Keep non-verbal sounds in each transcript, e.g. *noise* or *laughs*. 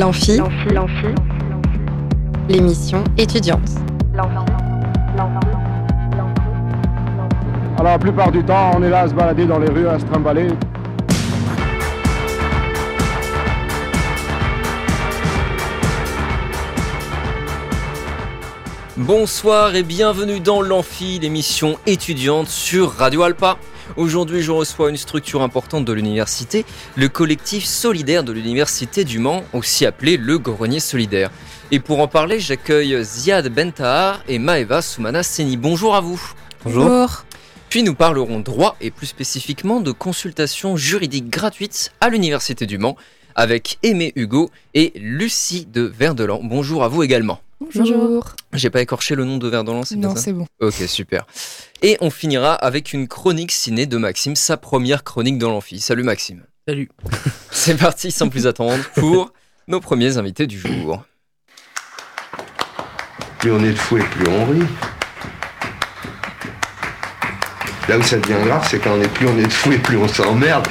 L'amphi, l'émission étudiante. Alors la plupart du temps, on est là à se balader dans les rues, à se trimballer. Bonsoir et bienvenue dans l'Amphi, l'émission étudiante sur Radio Alpa. Aujourd'hui, je reçois une structure importante de l'université, le collectif solidaire de l'université du Mans, aussi appelé le Grenier solidaire. Et pour en parler, j'accueille Ziad Bentahar et Maeva Soumana Seni. Bonjour à vous. Bonjour. Puis nous parlerons droit et plus spécifiquement de consultations juridiques gratuites à l'université du Mans avec Aimé Hugo et Lucie de Verdelan. Bonjour à vous également. Bonjour. J'ai pas écorché le nom de Verdelan, c'est bien Non, c'est bon. Ok, super. Et on finira avec une chronique ciné de Maxime, sa première chronique dans l'amphi. Salut Maxime. Salut. *laughs* C'est parti sans plus attendre pour nos premiers invités du jour. Plus on est de fou et plus on rit. Là où ça devient grave, c'est quand on est plus on est de fou et plus on s'emmerde.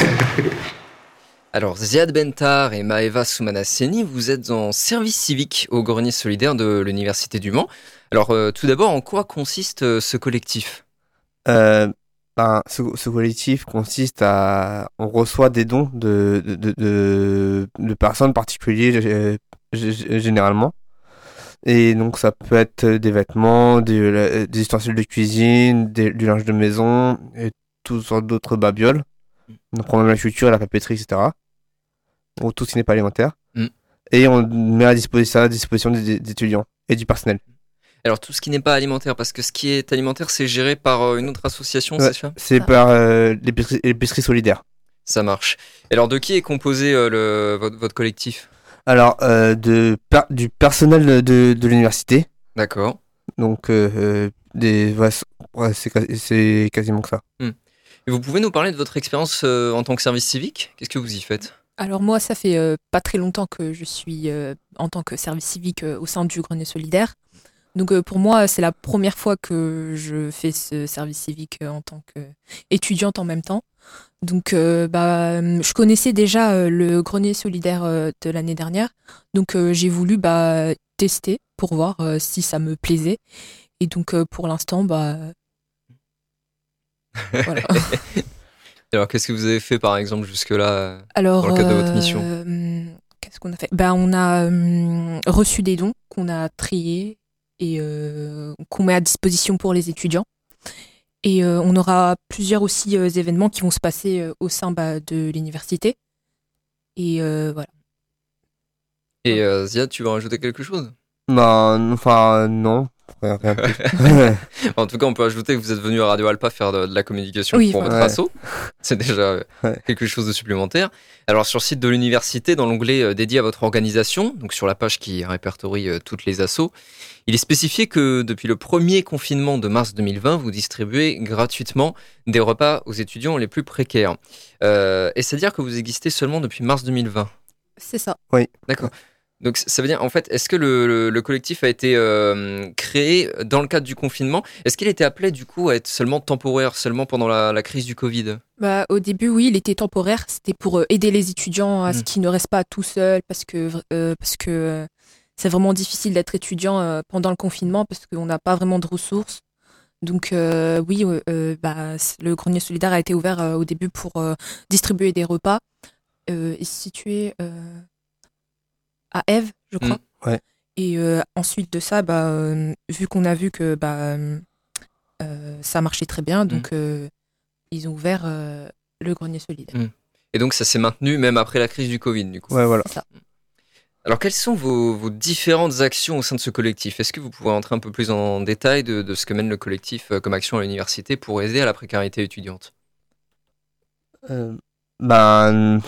*laughs* Alors, Ziad Bentar et Maeva Soumana-Seni, vous êtes en service civique au Grenier solidaire de l'Université du Mans. Alors, euh, tout d'abord, en quoi consiste euh, ce collectif? Euh, ben, ce, ce collectif consiste à. On reçoit des dons de, de, de, de, de personnes particulières généralement. Et donc, ça peut être des vêtements, des, ustensiles de cuisine, des- du linge de maison et toutes sortes d'autres babioles. On prend même la culture, la papeterie, etc. Ou tout ce qui n'est pas alimentaire. Mm. Et on met à disposition, à disposition des, des étudiants et du personnel. Alors, tout ce qui n'est pas alimentaire, parce que ce qui est alimentaire, c'est géré par euh, une autre association, Ouais. c'est ça? C'est par euh, l'épicerie solidaire. Ça marche. Et alors, de qui est composé euh, le, votre, votre collectif? Alors, euh, de, per- du personnel de, de l'université. D'accord. Donc, des, ouais, c'est- quasiment que ça. Et vous pouvez nous parler de votre expérience euh, en tant que service civique? Qu'est-ce que vous y faites? Alors moi, ça fait euh, pas très longtemps que je suis euh, en tant que service civique euh, au sein du Grenier solidaire. Donc pour moi, c'est la première fois que je fais ce service civique en tant qu'étudiante en même temps. Donc bah, hum, je connaissais déjà le Grenier solidaire de l'année dernière. Donc j'ai voulu bah, tester pour voir si ça me plaisait. Et donc pour l'instant, bah, *laughs* voilà. *laughs* Alors, qu'est-ce que vous avez fait, par exemple, jusque-là euh Alors, Dans le cadre de votre mission. euh, qu'est-ce qu'on a fait? Ben, On a hum, reçu des dons qu'on a triés et euh, qu'on met à disposition pour les étudiants. Et euh, on aura plusieurs aussi euh, événements qui vont se passer euh, au sein bah, de l'université. Et euh, voilà. Et euh, Ziad, tu veux rajouter quelque chose? Ben, enfin, non. Rien, rien. *laughs* En tout cas, on peut ajouter que vous êtes venu à Radio Alpa faire de, de la communication Oui, pour votre Ouais. asso. C'est déjà euh, Ouais. quelque chose de supplémentaire. Alors, sur le site de l'université, dans l'onglet euh, dédié à votre organisation, donc sur la page qui répertorie euh, toutes les assos, il est spécifié que depuis le premier confinement de mars 2020, vous distribuez gratuitement des repas aux étudiants les plus précaires. Euh, et c'est-à-dire que vous existez seulement depuis mars 2020 C'est ça. D'accord. Donc ça veut dire, en fait, est-ce que le, le- le collectif a été euh, créé dans le cadre du confinement? Est-ce qu'il était appelé du coup à être seulement temporaire, seulement pendant la, la crise du Covid? Bah, au début, oui, il était temporaire. C'était pour euh, aider les étudiants à ce Mm. qu'ils ne restent pas tout seuls parce que, euh, parce que euh, c'est vraiment difficile d'être étudiant pendant le confinement parce qu'on n'a pas vraiment de ressources. Donc, oui, bah, le grenier solidaire a été ouvert au début pour distribuer des repas. Est situé à Ève, je crois. Mm, ouais. Et euh, ensuite de ça, bah, euh, vu qu'on a vu que bah, euh, euh, ça marchait très bien, donc euh, ils ont ouvert euh, le grenier solidaire. Et donc ça s'est maintenu même après la crise du Covid du coup. Ouais, voilà. Ça. Alors quelles sont vos, vos différentes actions au sein de ce collectif? Est-ce que vous pouvez entrer un peu plus en détail de, de ce que mène le collectif euh, comme action à l'université pour aider à la précarité étudiante? Euh, ben,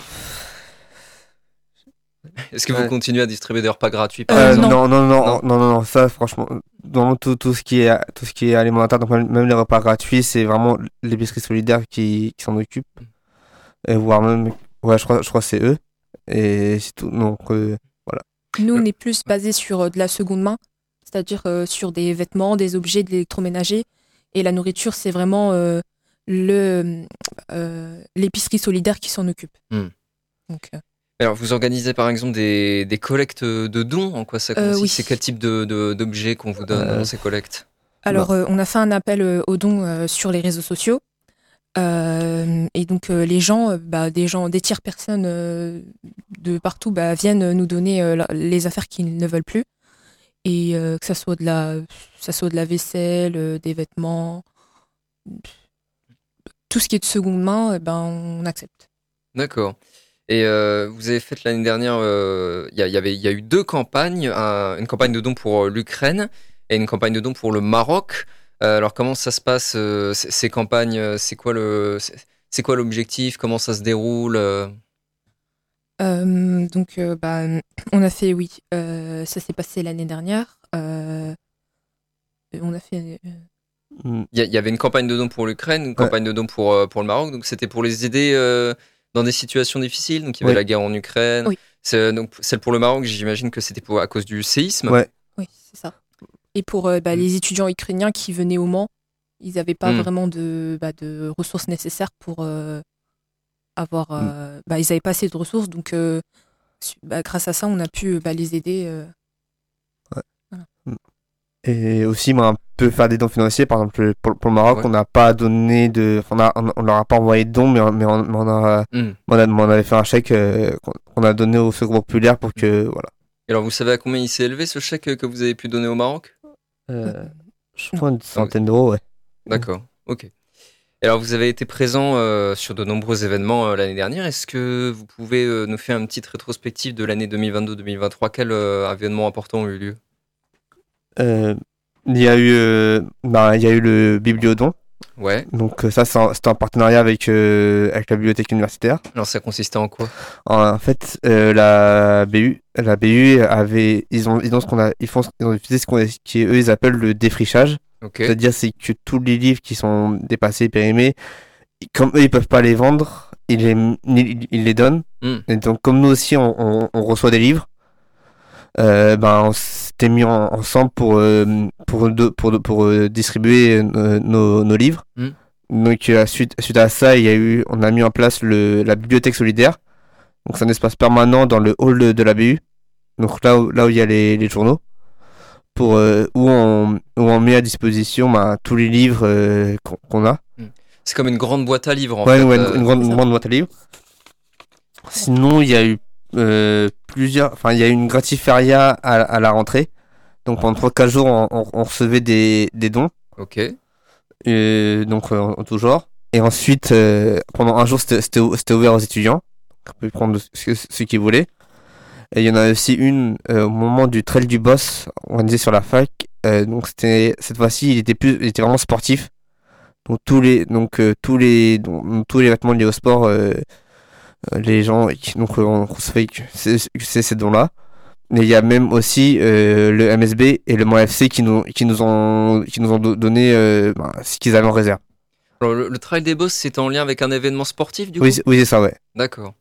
Est-ce que vous continuez à distribuer des repas gratuits par euh, exemple non, non, non, Non. non, non, non, ça, franchement, vraiment tout, tout ce qui est, tout ce qui est alimentaire, donc même les repas gratuits, c'est vraiment l'épicerie solidaire qui, qui s'en occupe. Et voire même, ouais, je crois, je crois que c'est eux. Et c'est tout. Donc, euh, Nous, on est plus basé sur euh, de la seconde main, c'est-à-dire euh, sur des vêtements, des objets de l'électroménager. Et la nourriture, c'est vraiment euh, le euh, l'épicerie solidaire qui s'en occupe. Hmm. Donc, euh, Alors, vous organisez par exemple des, des collectes de dons. En quoi ça Euh, consiste oui. C'est quel type de, de- d'objets qu'on vous donne Euh, dans ces collectes Alors, euh, on a fait un appel aux dons euh, sur les réseaux sociaux. Euh, et donc, euh, les gens, bah, des gens, des tiers personnes euh, de partout bah, viennent nous donner euh, la- les affaires qu'ils ne veulent plus. Et euh, que ça soit de la, ça soit de la vaisselle, euh, des vêtements, tout ce qui est de seconde main, eh ben, on accepte. D'accord. Et euh, vous avez fait l'année dernière, euh, il y, avait, il y a eu deux campagnes, un- une campagne de dons pour euh, l'Ukraine et une campagne de dons pour le Maroc. Euh, alors comment ça se passe euh, ces campagnes C'est quoi le, c'est quoi l'objectif Comment ça se déroule donc, euh, bah, on a fait, oui, euh, ça s'est passé l'année dernière. Euh, on a fait. euh, Mm. Il y, avait une campagne de dons pour l'Ukraine, une campagne de dons pour, pour le Maroc. Donc c'était pour les aider euh, dans des situations difficiles. Donc il y avait Oui. la guerre en Ukraine. Oui. C'est- Donc celle pour le Maroc, j'imagine que c'était pour- à cause du séisme. Ouais. Oui, c'est ça. Et pour euh, bah, les étudiants ukrainiens qui venaient au Mans, ils n'avaient pas Mm. vraiment de, bah, de ressources nécessaires pour euh, avoir. euh, bah, ils n'avaient pas assez de ressources, donc euh, bah, grâce à ça, on a pu bah, les aider. Euh. Et aussi, bah, on peut faire des dons financiers. Par exemple, pour, pour le Maroc, Ouais. on n'a pas donné de. On, a, on, on leur a pas envoyé de dons, mais, on- mais on, mais on a, Hmm. on, a- on avait fait un chèque euh, qu'on a donné au Secours Populaire pour que. Voilà. Et alors vous savez à combien il s'est élevé ce chèque que vous avez pu donner au Maroc? Euh, je crois une centaine d'euros, ouais. D'accord, ok. Et alors vous avez été présent euh, sur de nombreux événements euh, l'année dernière. Est-ce que vous pouvez euh, nous faire une petite rétrospective de l'année 2022-2023 Quels euh, événements importants ont eu lieu? Euh, il y a eu, euh, bah, il y a eu le Bibliodon. Ouais. Donc euh, ça, c'était en partenariat avec, euh, avec la bibliothèque universitaire. Alors ça consistait en quoi? En, en fait, euh, la BU, la BU avait, ils ont, ils ont ce qu'on a, ils font, ils ont utilisé ce qu'on, qu'eux ils appellent le défrichage. Ok. C'est-à-dire c'est que tous les livres qui sont dépassés, périmés, comme eux ils peuvent pas les vendre, ils les, ils, ils les donnent. Hmm. Et donc comme nous aussi on, on, on reçoit des livres, euh, ben on s'était mis en- ensemble pour euh, pour de- pour de- pour euh, distribuer nos, nos livres. Hmm. Donc suite suite à ça, il y a eu, on a mis en place le la bibliothèque solidaire. Donc c'est un espace permanent dans le hall de, de la BU. Donc là où, là où il y a les, les journaux pour où on où on met à disposition bah, tous les livres qu'on a. C'est comme une grande boîte à livres en ouais, fait. ouais, une, une grande, grande boîte à livres. Sinon, il y a eu euh, plusieurs, enfin il y a eu une gratifaria à, à la rentrée. Donc pendant 3-4 jours, on, on- on recevait des, des dons, Ok. euh, donc euh, en tout genre. Et ensuite, euh, pendant un jour, c'était c'était ou- c'était ouvert aux étudiants. On peut prendre ce, ce qu'ils voulaient. Et il y en a aussi une euh, au moment du trail du boss organisé sur la fac. Euh, donc c'était cette fois-ci, il était plus, il était vraiment sportif. Donc tous les, donc tous les, donc, tous les vêtements liés au sport, les gens, qui- donc euh, on c'est c'est ces dons-là. Mais il y a même aussi euh, le MSB et le Mans FC qui nous, qui nous ont, qui nous ont do- donné euh, ben, ce qu'ils avaient en réserve. Alors le, le Trail des Boss, c'est en lien avec un événement sportif du Oui, coup oui, c'est ça, ouais. D'accord.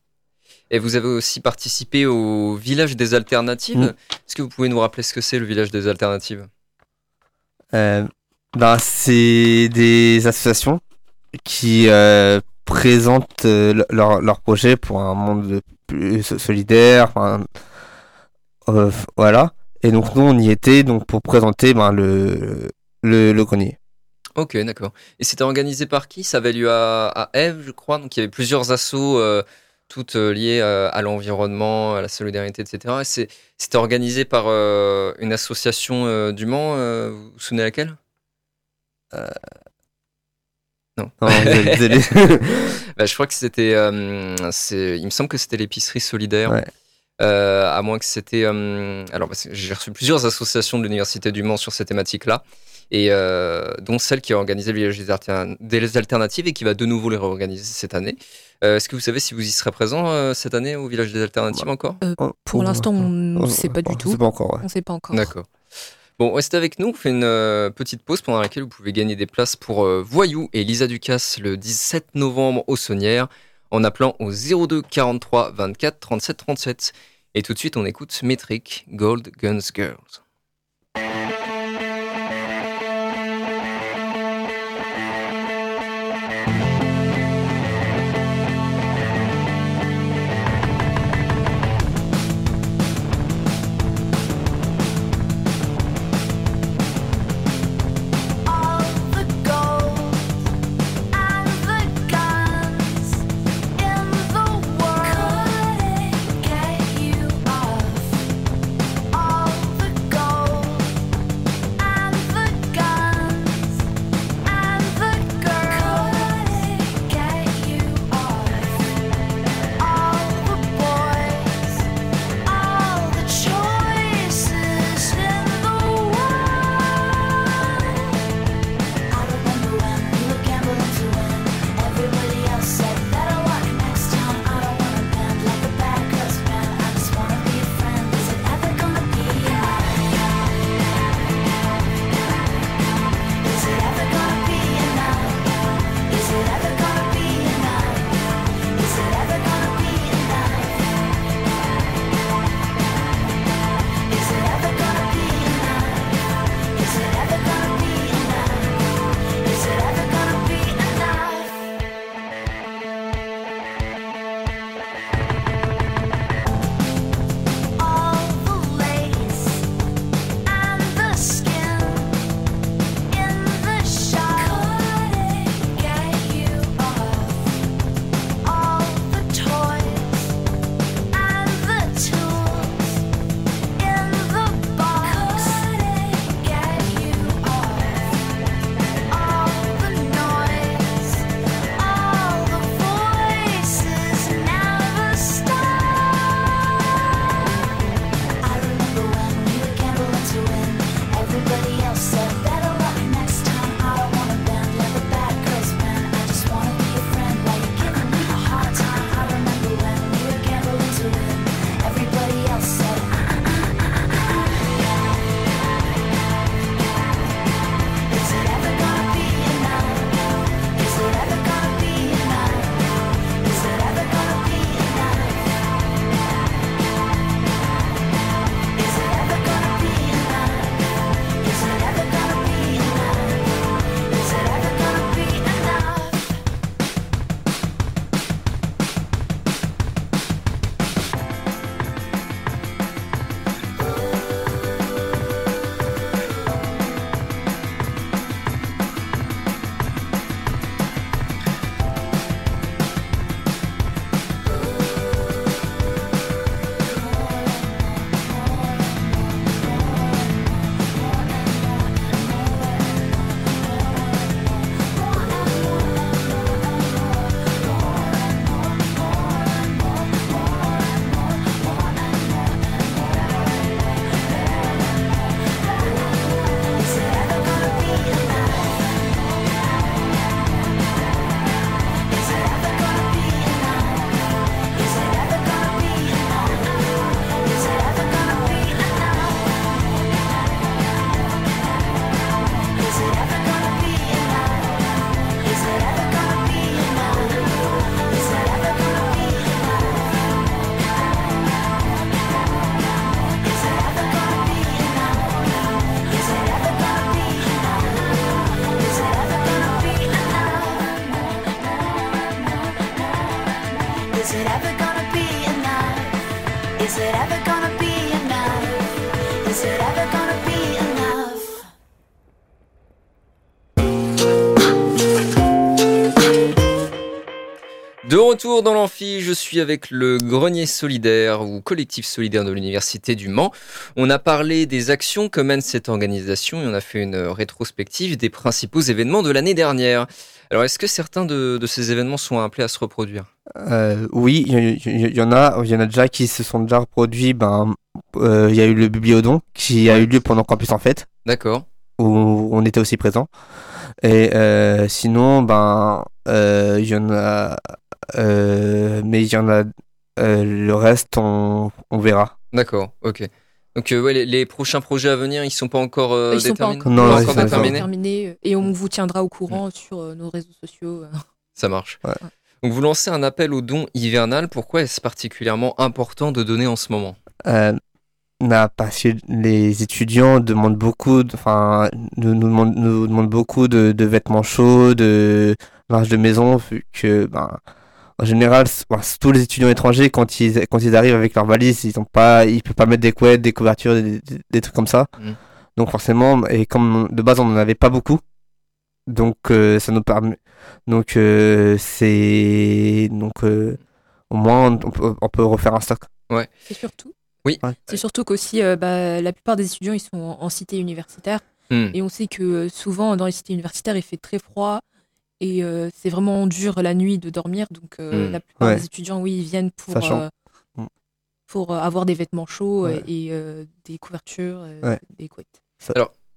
Et vous avez aussi participé au village des alternatives. Mm. Est-ce que vous pouvez nous rappeler ce que c'est le village des alternatives? Euh, ben, c'est des associations qui euh, présentent euh, le- leur, leur projet pour un monde plus so- solidaire. enfin, euh, voilà. Et donc nous on y était donc pour présenter ben, le, le, le grenier. Ok, d'accord. Et c'était organisé par qui? Ça avait lieu à, à Ève, je crois. Donc il y avait plusieurs assos, euh, toutes euh, liées euh, à l'environnement, à la solidarité, etc. Et c'était organisé par euh, une association du Mans. vous vous souvenez laquelle? Non. Non. *laughs* Bah, je crois que c'était. euh, il me semble que c'était l'épicerie solidaire. Ouais. Euh, à moins que c'était. euh, alors, j'ai reçu plusieurs associations de l'Université du Mans sur ces thématiques-là, et euh, dont celle qui a organisé le village des, altern- des alternatives et qui va de nouveau les réorganiser cette année. Euh, Est-ce que vous savez si vous y serez présent euh, cette année au village des alternatives encore? Pour l'instant, on ne sait pas du on tout. sait pas encore, ouais. On ne sait pas encore. D'accord. Bon, restez avec nous. On fait une euh, petite pause pendant laquelle vous pouvez gagner des places pour euh, Voyou et Lisa Ducasse le 17 novembre au Saunière en appelant au 02 43 24 37 37. Et tout de suite, on écoute Metric Gold Guns Girls. Retour dans l'amphi, je suis avec le Grenier Solidaire ou collectif solidaire de l'Université du Mans. On a parlé des actions que mène cette organisation et on a fait une rétrospective des principaux événements de l'année dernière. Alors, est-ce que certains de, de ces événements sont appelés à se reproduire? Euh, oui, il y, en a, il y en a déjà qui se sont déjà reproduits. Ben, euh, il y a eu le bibliodon qui a eu lieu pendant Campus en fête, D'accord. où on était aussi présent. Et euh, sinon, ben, il y en a, mais il y en a, euh, le reste, on, on verra. D'accord, ok. Donc, euh, ouais, les, les prochains projets à venir, ils sont pas encore euh, Ils sont pas déterminés encore, Non, Pas ils encore sont pas déterminés terminés euh, et on vous tiendra au courant sur euh, nos réseaux sociaux. euh. Ça marche. Ouais. Donc, vous lancez un appel aux dons hivernal. Pourquoi est-ce particulièrement important de donner en ce moment? Euh, non, parce que les étudiants demandent beaucoup, de- enfin, nous, nous demandent, nous demandent beaucoup de, de vêtements chauds, de linge de maison, vu que, ben, en général, tous les étudiants étrangers, quand ils, quand ils arrivent avec leurs valises, ils ont pas, ils peuvent pas mettre des couettes, des couvertures, des, des- des trucs comme ça. Mhm. Donc forcément, et comme de base on en avait pas beaucoup, donc euh, ça nous permet, donc euh, c'est, donc euh, au moins on peut, on peut refaire un stock. C'est surtout. Oui. Ouais. C'est surtout qu'aussi, euh, bah, la plupart des étudiants, ils sont en, en cité universitaire. Hmm. Et on sait que souvent, dans les cités universitaires, il fait très froid. Et euh, c'est vraiment dur la nuit de dormir. Donc, euh, Hmm. la plupart Ouais. des étudiants, oui, ils viennent pour, euh, Hmm. pour euh, avoir des vêtements chauds Ouais. et euh, des couvertures, euh, Ouais. des couettes.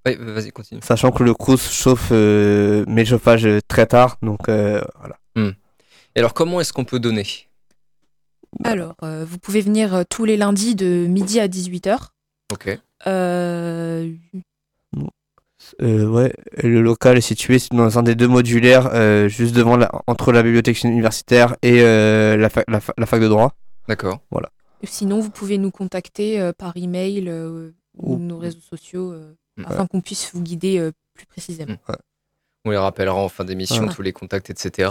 Ouais, vas-y, continue. Sachant que le Crous chauffe, euh, met le chauffage euh, très tard, donc euh, voilà. Et alors, comment est-ce qu'on peut donner? Alors, euh, vous pouvez venir euh, tous les lundis de midi à 18h. Ok. Euh, Euh, ouais, le local est situé dans un des deux modulaires, euh, juste devant la, entre la bibliothèque universitaire et euh, la, fac, la, fa- la fac de droit. D'accord. Sinon, vous pouvez nous contacter euh, par email euh, ou Ou- nos réseaux sociaux euh, Ouais. afin qu'on puisse vous guider euh, plus précisément. On les rappellera en fin d'émission, Ouais. tous les contacts, etc.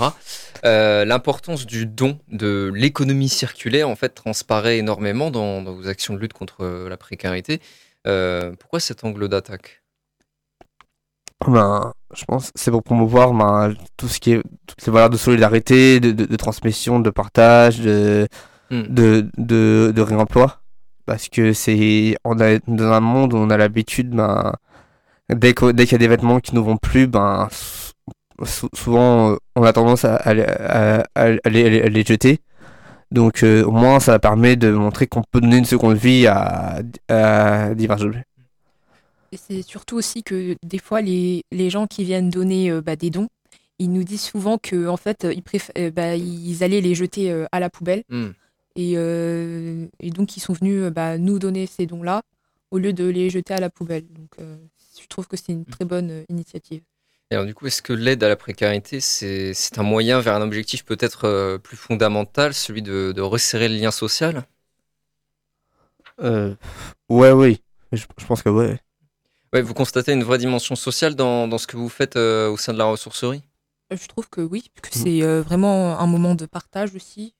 Euh, L'importance du don, de l'économie circulaire, en fait, transparaît énormément dans, dans vos actions de lutte contre la précarité. Euh, pourquoi cet angle d'attaque? Ben, je pense c'est pour promouvoir ben, tout ce qui est toutes les valeurs de solidarité, de, de, de transmission, de partage, de, Hmm. de, de, de réemploi. Parce que c'est on est dans un monde où on a l'habitude, ben, dès qu'il y a des vêtements qui ne vont plus, ben, sou- souvent on a tendance à, à, les- à- à les, à les- à les jeter. Donc euh, au moins ça permet de montrer qu'on peut donner une seconde vie à, à divers objets. C'est surtout aussi que des fois, les, les gens qui viennent donner euh, bah, des dons, ils nous disent souvent que en fait, ils, préfèrent, euh, bah, ils allaient les jeter euh, à la poubelle. Hmm. Et, euh, et donc, ils sont venus bah, nous donner ces dons-là au lieu de les jeter à la poubelle. Donc, euh, je trouve que c'est une très bonne euh, initiative. Et alors, du coup, est-ce que l'aide à la précarité, c'est c'est un moyen vers un objectif peut-être euh, plus fondamental, celui de, de resserrer le lien social? Euh, ouais, oui. Je, je pense que ouais. Ouais, vous constatez une vraie dimension sociale dans, dans ce que vous faites euh, au sein de la ressourcerie? Euh, Je trouve que oui, que Mm. c'est euh, vraiment un moment de partage aussi,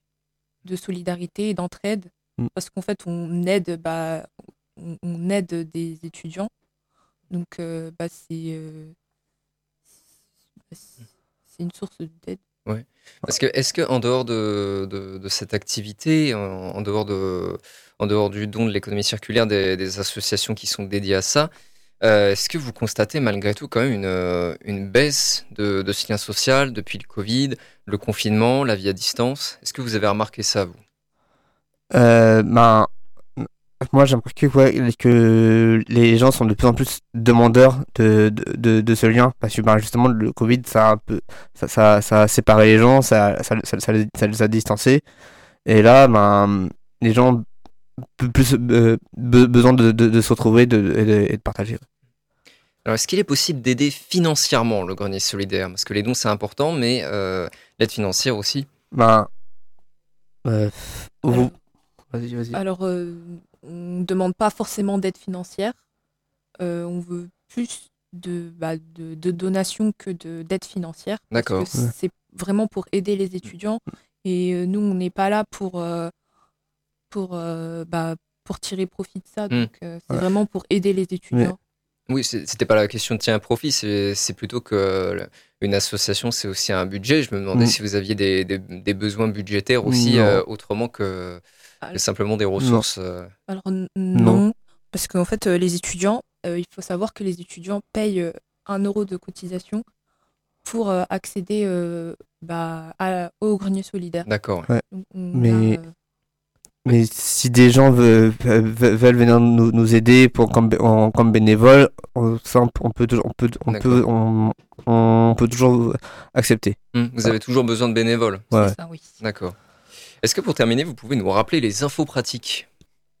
de solidarité et d'entraide. Mm. Parce qu'en fait, on aide, bah, on, on aide des étudiants. Donc, euh, bah, c'est euh, une source d'aide. Parce que est-ce que en dehors de, de, de cette activité, en, en dehors de, en dehors du don de l'économie circulaire des, des associations qui sont dédiées à ça, euh, est-ce que vous constatez malgré tout quand même une, euh, une baisse de, de ce lien social depuis le Covid, le confinement, la vie à distance? Est-ce que vous avez remarqué ça vous? Euh, ben, moi j'ai remarqué que les gens sont de plus en plus demandeurs de, de, ce lien parce que ben, justement le Covid ça a, un peu, ça, ça, a séparé les gens, ça, ça, les, a distancés. Et là ben, les gens plus, plus euh, be- besoin de, de, de se retrouver de, et, de, et de partager. Alors, est-ce qu'il est possible d'aider financièrement le grenier solidaire? Parce que les dons, c'est important, mais euh, l'aide financière aussi. Ben, euh, vous... Alors- Vas-y, vas-y. Alors, euh, on ne demande pas forcément d'aide financière. Euh, on veut plus de, bah, de, de donations que de- d'aide financière. parce D'accord. que C'est vraiment pour aider les étudiants Et euh, nous, on n'est pas là pour, euh, pour, euh, bah, pour tirer profit de ça. Donc, euh, c'est Ouais. vraiment pour aider les étudiants. Oui, c'est- c'était pas la question de tirer un profit, c'est c'est plutôt que une association, c'est aussi un budget. Je me demandais Mm. si vous aviez des, des- des besoins budgétaires aussi, Non. euh, autrement que, simplement des ressources. euh. Alors n- non, parce qu'en fait, les étudiants, euh, il faut savoir que les étudiants payent un euro de cotisation pour accéder euh, bah, à- au grenier solidaire. D'accord. Mais- a, euh, Mais si des gens veulent, venir nous, nous aider pour, comme, en- comme bénévole, on, ça, on peut- on peut, toujours- on, peut, on, peut, on, on peut toujours accepter. Hmm, Vous avez toujours besoin de bénévoles. c'est ça, oui. D'accord. Est-ce que pour terminer, vous pouvez nous rappeler les infos pratiques?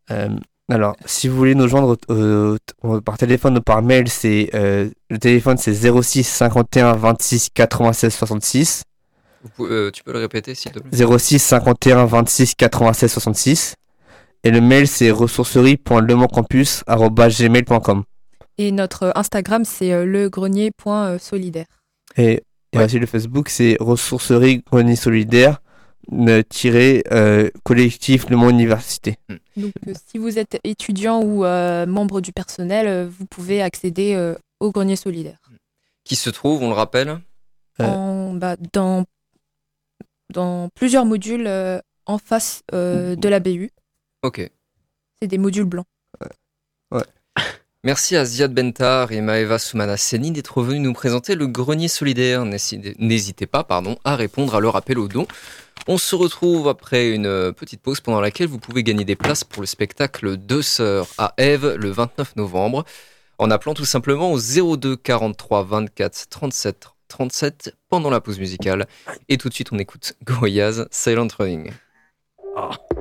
Euh, alors, si vous voulez nous joindre euh, par téléphone ou par mail, c'est euh, le téléphone c'est 06 51 26 96 66. Vous pouvez- euh, Tu peux le répéter, s'il te plaît 06 51 26 96 66. Et le mail c'est ressourcerie.lemoncampus.gmail.com. Et notre Instagram, c'est euh, legrenier.solidaire. Et, et Ouais. aussi le Facebook c'est ressourcerie grenier solidaire euh, euh, collectif Le Mans Université. Donc, euh, si vous êtes étudiant ou euh, membre du personnel, euh, vous pouvez accéder euh, au grenier solidaire. Qui se trouve, on le rappelle Euh. En, bah, dans, dans plusieurs modules euh, en face euh, de la BU. Ok. C'est des modules blancs. *laughs* Merci à Ziad Bentar et Maeva Soumana Seni d'être venus nous présenter le grenier solidaire. N'hésitez pas pardon, à répondre à leur appel au don. On se retrouve après une euh, petite pause pendant laquelle vous pouvez gagner des places pour le spectacle Deux Sœurs à Ève le 29 novembre en appelant tout simplement au 02 43 24 37 37 pendant la pause musicale. Et tout de suite, on écoute Gorillaz Silent Running. Thank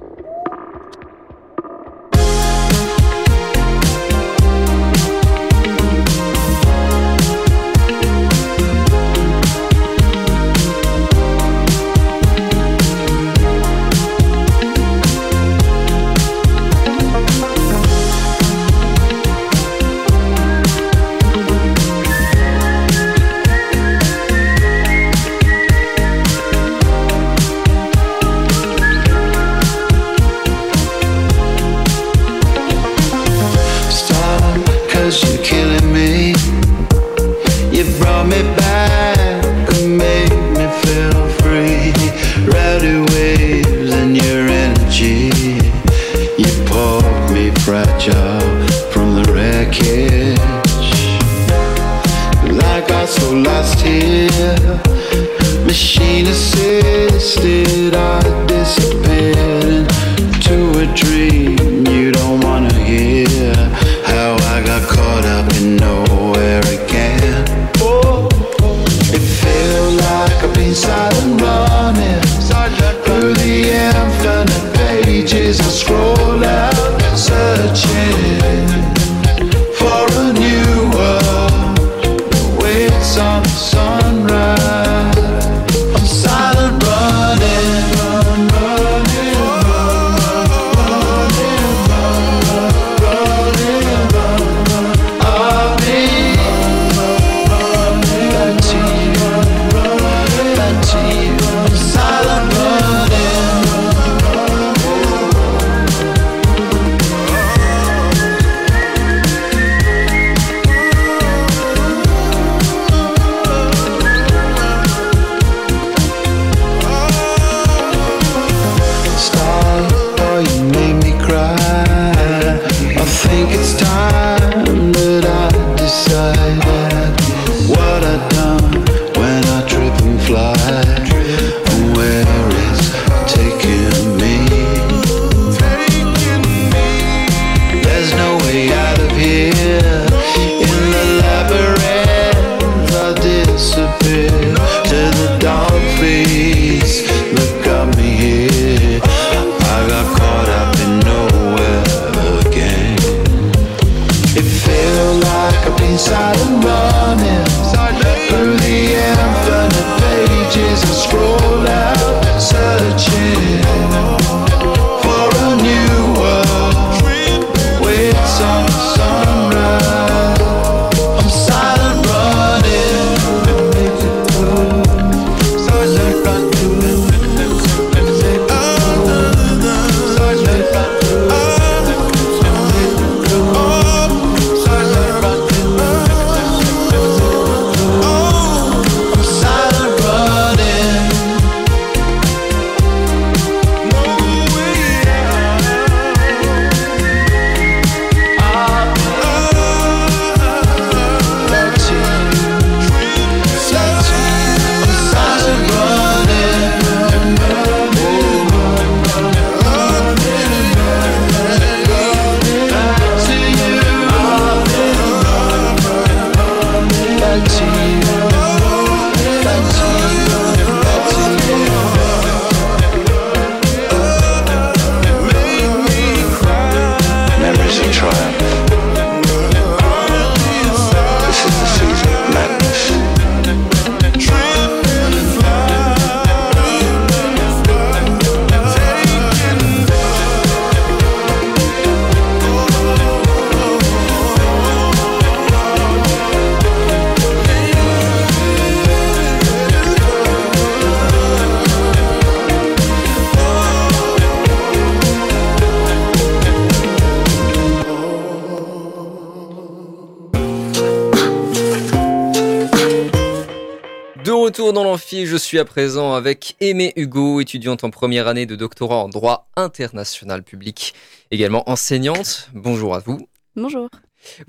je suis à présent avec Aimé Hugo, étudiante en première année de doctorat en droit international public, également enseignante. Bonjour à vous. Bonjour.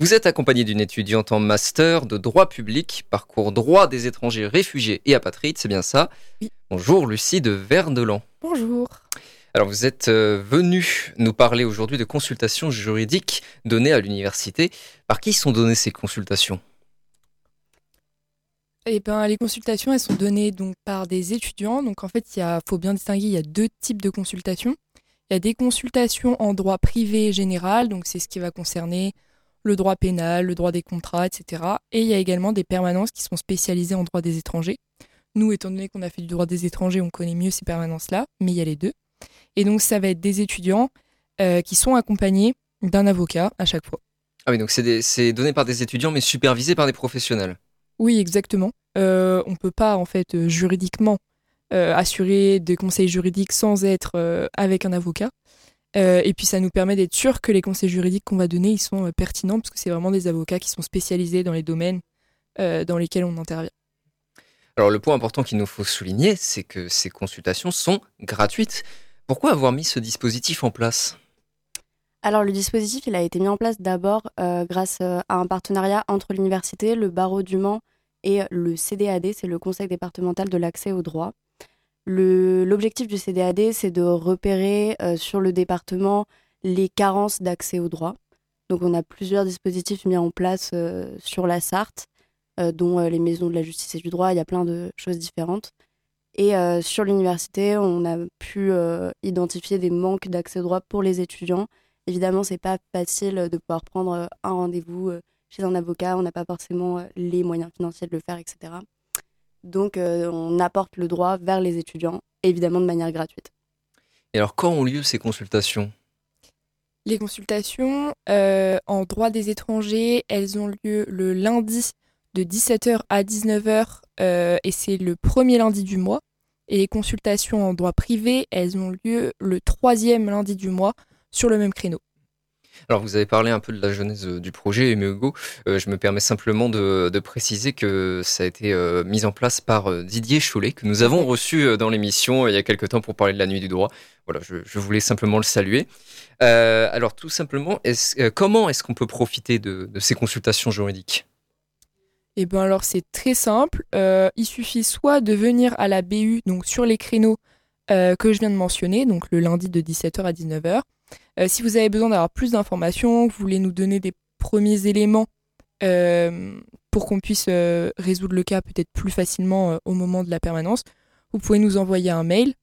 Vous êtes accompagnée d'une étudiante en master de droit public, parcours droit des étrangers réfugiés et apatrides, c'est bien ça? Oui. Bonjour Lucie de Verdelan. Bonjour. Alors vous êtes euh, venue nous parler aujourd'hui de consultations juridiques données à l'université. Par qui sont données ces consultations? Eh ben, les consultations, elles sont données donc par des étudiants. Donc en fait, il faut bien distinguer, il y a deux types de consultations. Il y a des consultations en droit privé général, donc c'est ce qui va concerner le droit pénal, le droit des contrats, etc. Et il y a également des permanences qui sont spécialisées en droit des étrangers. Nous, étant donné qu'on a fait du droit des étrangers, on connaît mieux ces permanences-là, mais il y a les deux. Et donc ça va être des étudiants euh, qui sont accompagnés d'un avocat à chaque fois. Ah oui, donc c'est donné par des étudiants mais supervisé par des professionnels. Oui, exactement. Euh, on peut pas, en fait, euh, juridiquement, euh, assurer des conseils juridiques sans être euh, avec un avocat. Euh, et puis, ça nous permet d'être sûr que les conseils juridiques qu'on va donner, ils sont euh, pertinents, parce que c'est vraiment des avocats qui sont spécialisés dans les domaines euh, dans lesquels on intervient. Alors le point important qu'il nous faut souligner, c'est que ces consultations sont gratuites. Pourquoi avoir mis ce dispositif en place? Alors le dispositif, il a été mis en place d'abord euh, grâce à un partenariat entre l'université, le barreau du Mans et le CDAD, c'est le Conseil départemental de l'accès au droit. L'objectif du CDAD, c'est de repérer euh, sur le département les carences d'accès au droit. Donc on a plusieurs dispositifs mis en place euh, sur la Sarthe, euh, dont les maisons de la justice et du droit, il y a plein de choses différentes. Et sur l'université, on a pu identifier des manques d'accès au droit pour les étudiants. Évidemment, c'est pas facile de pouvoir prendre un rendez-vous chez un avocat. On n'a pas forcément euh, les moyens financiers de le faire, etc. Donc, euh, on apporte le droit vers les étudiants, évidemment de manière gratuite. Et alors quand ont lieu ces consultations? Les consultations euh, en droit des étrangers, elles ont lieu le lundi de 17h à 19h euh, et c'est le premier lundi du mois. Et les consultations en droit privé, elles ont lieu le troisième lundi du mois sur le même créneau. Alors vous avez parlé un peu de la genèse euh, du projet, Hugo. Euh, je me permets simplement de, préciser que ça a été euh, mis en place par Didier Chollet, que nous avons reçu dans l'émission il y a quelques temps pour parler de la nuit du droit. Voilà, je, voulais simplement le saluer. Alors tout simplement, comment est-ce qu'on peut profiter de, de ces consultations juridiques? Et bien alors c'est très simple. Il suffit soit de venir à la BU, donc sur les créneaux euh, que je viens de mentionner, donc le lundi de 17h à 19h. Euh, si vous avez besoin d'avoir plus d'informations, que vous voulez nous donner des premiers éléments euh, pour qu'on puisse euh, résoudre le cas peut-être plus facilement euh, au moment de la permanence, vous pouvez nous envoyer un mail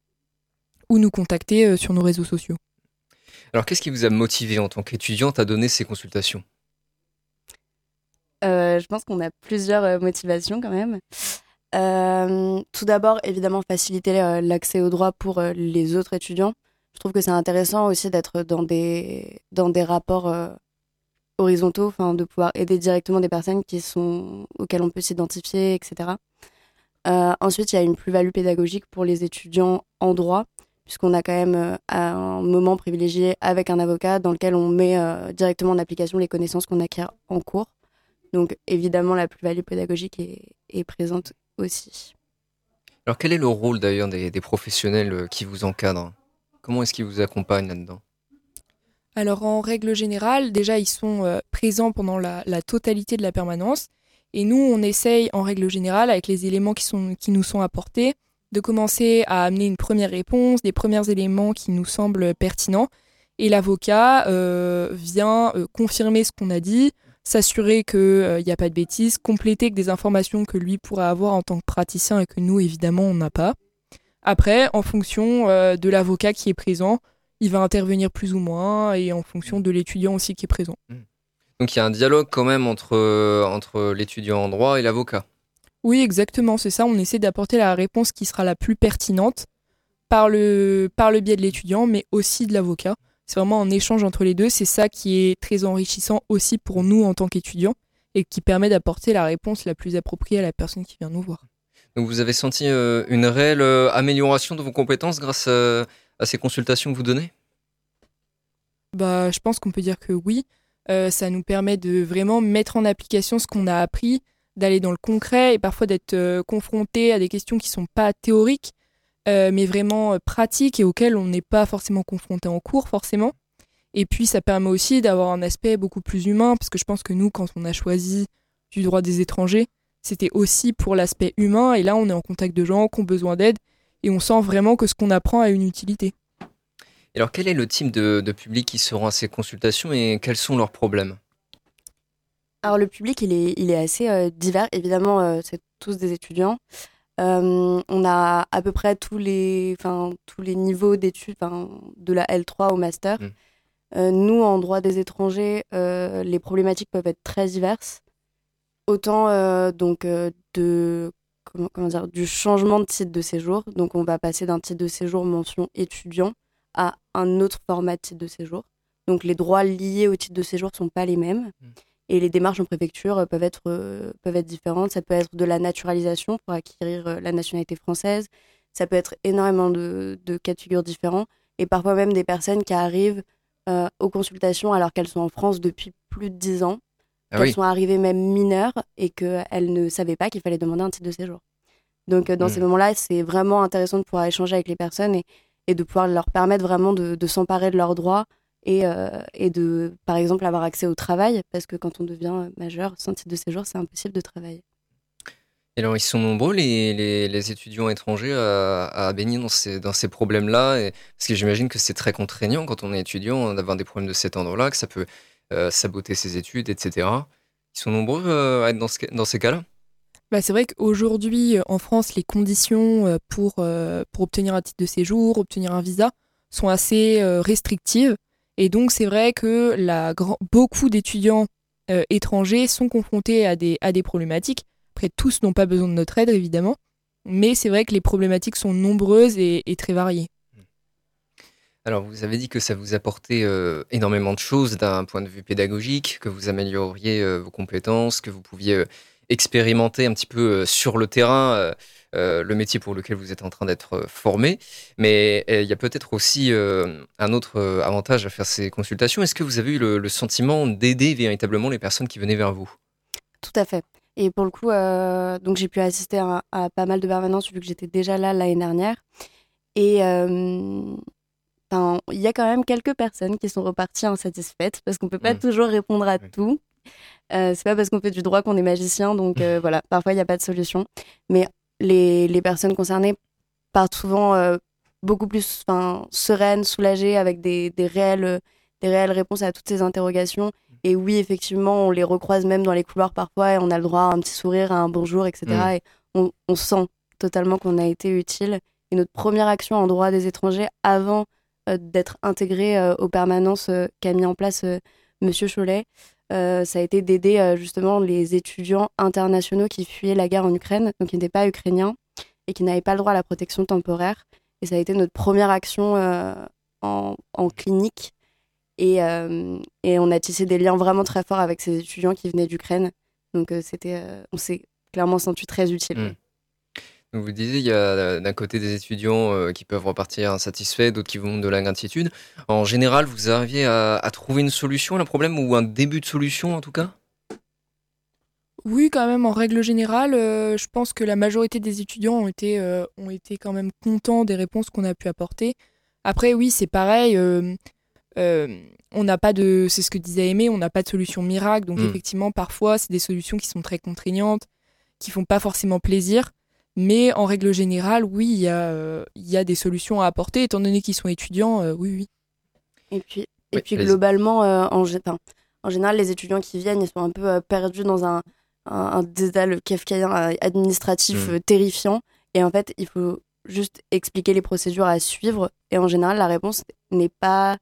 ou nous contacter euh, sur nos réseaux sociaux. Alors qu'est-ce qui vous a motivé en tant qu'étudiante à donner ces consultations? Euh, je pense qu'on a plusieurs euh, motivations quand même. Euh, tout d'abord, évidemment, faciliter euh, l'accès au droit pour euh, les autres étudiants. Je trouve que c'est intéressant aussi d'être dans des, dans des rapports horizontaux, de pouvoir aider directement des personnes qui sont, auxquelles on peut s'identifier, etc. Ensuite, il y a une plus-value pédagogique pour les étudiants en droit, puisqu'on a quand même un moment privilégié avec un avocat dans lequel on met directement en application les connaissances qu'on acquiert en cours. Donc évidemment, la plus-value pédagogique est présente aussi. Alors quel est le rôle d'ailleurs des, des professionnels euh, qui vous encadrent? Comment est-ce qu'ils vous accompagnent là-dedans? Alors en règle générale, déjà ils sont euh, présents pendant la, la totalité de la permanence. Et nous on essaye en règle générale avec les éléments qui, sont, qui nous sont apportés de commencer à amener une première réponse, des premiers éléments qui nous semblent pertinents. Et l'avocat euh, vient euh, confirmer ce qu'on a dit, s'assurer qu'il n'y a pas de bêtises, compléter avec des informations que lui pourrait avoir en tant que praticien et que nous évidemment on n'a pas. Après, en fonction euh, de l'avocat qui est présent, il va intervenir plus ou moins et en fonction de l'étudiant aussi qui est présent. Donc il y a un dialogue quand même entre, euh, entre l'étudiant en droit et l'avocat. Oui, exactement, c'est ça. On essaie d'apporter la réponse qui sera la plus pertinente par le, par le biais de l'étudiant, mais aussi de l'avocat. C'est vraiment un échange entre les deux. C'est ça qui est très enrichissant aussi pour nous en tant qu'étudiants et qui permet d'apporter la réponse la plus appropriée à la personne qui vient nous voir. Donc vous avez senti euh, une réelle euh, amélioration de vos compétences grâce à ces consultations que vous donnez? Bah, je pense qu'on peut dire que oui. Euh, ça nous permet de vraiment mettre en application ce qu'on a appris, d'aller dans le concret et parfois d'être confronté à des questions qui sont pas théoriques, euh, mais vraiment euh, pratiques et auxquelles on n'est pas forcément confronté en cours forcément. Et puis ça permet aussi d'avoir un aspect beaucoup plus humain, parce que je pense que nous, quand on a choisi du droit des étrangers, c'était aussi pour l'aspect humain, et là on est en contact de gens qui ont besoin d'aide, et on sent vraiment que ce qu'on apprend a une utilité. Alors, quel est le type de, de public qui se rend à ces consultations et quels sont leurs problèmes? Alors le public, il est, il est assez euh, divers. Évidemment, euh, c'est tous des étudiants. Euh, on a à peu près tous les, tous les niveaux d'études, de la L3 au master. Mm. Euh, nous, en droit des étrangers, euh, les problématiques peuvent être très diverses. Autant donc de comment, comment dire, du changement de titre de séjour. Donc on va passer d'un titre de séjour mention étudiant à un autre format de titre de séjour. Donc les droits liés au titre de séjour sont pas les mêmes. Mm. Et les démarches en préfecture euh, peuvent être, euh, peuvent être différentes. Ça peut être de la naturalisation pour acquérir euh, la nationalité française. Ça peut être énormément de, de cas de figure différents. Et parfois même des personnes qui arrivent euh, aux consultations alors qu'elles sont en France depuis plus de 10 ans, Ah qu'elles oui, sont arrivées même mineures et qu'elles ne savaient pas qu'il fallait demander un titre de séjour. Donc euh, dans ces Mhm. moments-là, c'est vraiment intéressant de pouvoir échanger avec les personnes et, et de pouvoir leur permettre vraiment de, de s'emparer de leurs droits et, euh, et de, par exemple, avoir accès au travail, parce que quand on devient majeur sans titre de séjour, c'est impossible de travailler. Et alors, ils sont nombreux, les, les- les étudiants étrangers, à, à baigner dans ces, dans ces problèmes-là. Parce que j'imagine que c'est très contraignant quand on est étudiant d'avoir des problèmes de cet ordre-là, que ça peut euh, saboter ses études, etc. Ils sont nombreux euh, à être dans, ce dans ces cas-là? Bah, c'est vrai qu'aujourd'hui, en France, les conditions pour, euh, pour obtenir un titre de séjour, obtenir un visa, sont assez euh, restrictives. Et donc, c'est vrai que beaucoup d'étudiants euh, étrangers sont confrontés à des, problématiques. Après, tous n'ont pas besoin de notre aide, évidemment. Mais c'est vrai que les problématiques sont nombreuses et, très variées. Alors, vous avez dit que ça vous apportait euh, énormément de choses d'un point de vue pédagogique, que vous amélioriez euh, vos compétences, que vous pouviez expérimenter un petit peu sur le terrain le métier pour lequel vous êtes en train d'être euh, formé. Mais euh, il y a peut-être aussi euh, un autre euh, avantage à faire ces consultations. Est-ce que vous avez eu le, le sentiment d'aider véritablement les personnes qui venaient vers vous? Tout à fait. Et pour le coup, euh, donc j'ai pu assister à, à pas mal de permanences vu que j'étais déjà là l'année dernière. Et euh, il y a quand même quelques personnes qui sont reparties insatisfaites parce qu'on peut pas Mm. toujours répondre à Oui. tout. Euh, c'est pas parce qu'on fait du droit qu'on est magicien, donc euh, *laughs* voilà, parfois il n'y a pas de solution. Mais les, les personnes concernées partent souvent euh, beaucoup plus sereines, soulagées, avec des, des, réelles, des réelles réponses à toutes ces interrogations. Et oui, effectivement, on les recroise même dans les couloirs parfois et on a le droit à un petit sourire, à un bonjour, etc. Mm. Et on, on sent totalement qu'on a été utile. Et notre première action en droit des étrangers, avant euh, d'être intégré euh, aux permanences qu'a mis en place Monsieur Cholet, euh, ça a été d'aider euh, justement les étudiants internationaux qui fuyaient la guerre en Ukraine, donc qui n'étaient pas ukrainiens et qui n'avaient pas le droit à la protection temporaire. Et ça a été notre première action euh, en, clinique. Et, on a tissé des liens vraiment très forts avec ces étudiants qui venaient d'Ukraine. Donc c'était, on s'est clairement senti très utile. Mm. Donc vous disiez, il y a euh, d'un côté des étudiants euh, qui peuvent repartir insatisfaits, d'autres qui vont de la gratitude. En général, vous arriviez à, à trouver une solution à un problème ou un début de solution en tout cas? Oui, quand même, en règle générale, euh, je pense que la majorité des étudiants ont été, euh, ont été quand même contents des réponses qu'on a pu apporter. Après, oui, c'est pareil. on n'a pas de, c'est ce que disait Aimé, on n'a pas de solution miracle. Donc Mm. effectivement, parfois, c'est des solutions qui sont très contraignantes, qui font pas forcément plaisir. Mais en règle générale, oui, il y, a, euh, il y a des solutions à apporter, étant donné qu'ils sont étudiants. euh, oui, oui. Et puis, et Oui, puis globalement, euh, en, gé- enfin, en général, les étudiants qui viennent, ils sont un peu euh, perdus dans un, un, un dédale kafkaïen administratif Mm. euh, terrifiant. Et en fait, il faut juste expliquer les procédures à suivre. Et en général, la réponse n'est pas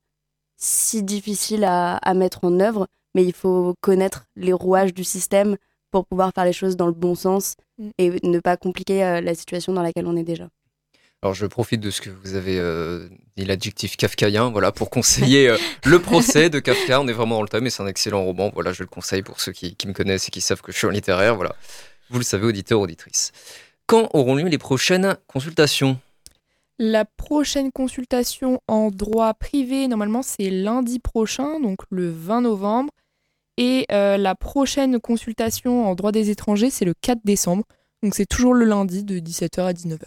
si difficile à, à mettre en œuvre, mais il faut connaître les rouages du système pour pouvoir faire les choses dans le bon sens Mm. et ne pas compliquer euh, la situation dans laquelle on est déjà. Alors je profite de ce que vous avez euh, dit, l'adjectif kafkaïen, voilà, pour conseiller euh, *laughs* le procès de Kafka. On est vraiment dans le thème et c'est un excellent roman. Voilà, je le conseille pour ceux qui, qui me connaissent et qui savent que je suis en littéraire. Voilà, vous le savez, auditeur, auditrice. Quand auront lieu les prochaines consultations? La prochaine consultation en droit privé, normalement, c'est lundi prochain, donc le 20 novembre. Et euh, la prochaine consultation en droit des étrangers, c'est le 4 décembre. Donc c'est toujours le lundi de 17h à 19h.